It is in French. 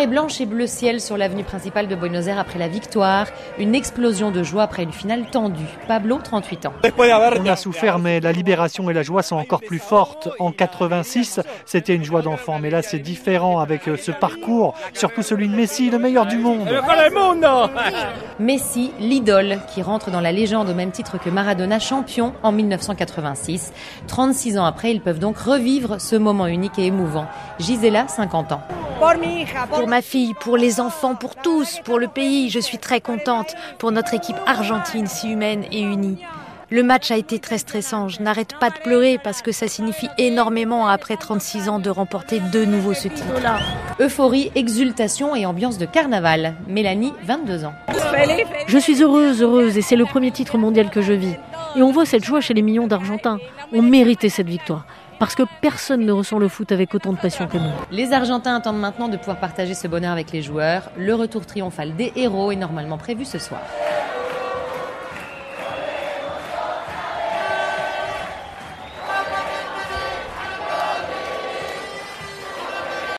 Marée blanche et bleu ciel sur l'avenue principale de Buenos Aires après la victoire. Une explosion de joie après une finale tendue. Pablo, 38 ans. On a souffert, mais la libération et la joie sont encore plus fortes. En 86, c'était une joie d'enfant, mais là c'est différent avec euh, ce parcours, surtout celui de Messi, le meilleur du monde. Messi, l'idole, qui rentre dans la légende au même titre que Maradona, champion en 1986. 36 ans après, ils peuvent donc revivre ce moment unique et émouvant. Gisela, 50 ans. Pour ma fille, pour les enfants, pour tous, pour le pays, je suis très contente pour notre équipe argentine si humaine et unie. Le match a été très stressant. Je n'arrête pas de pleurer parce que ça signifie énormément après 36 ans de remporter de nouveau ce titre. Euphorie, exultation et ambiance de carnaval. Mélanie, 22 ans. Je suis heureuse, heureuse, et c'est le premier titre mondial que je vis. Et on voit cette joie chez les millions d'Argentins. On méritait cette victoire parce que personne ne ressent le foot avec autant de passion que nous. Les Argentins attendent maintenant de pouvoir partager ce bonheur avec les joueurs. Le retour triomphal des héros est normalement prévu ce soir.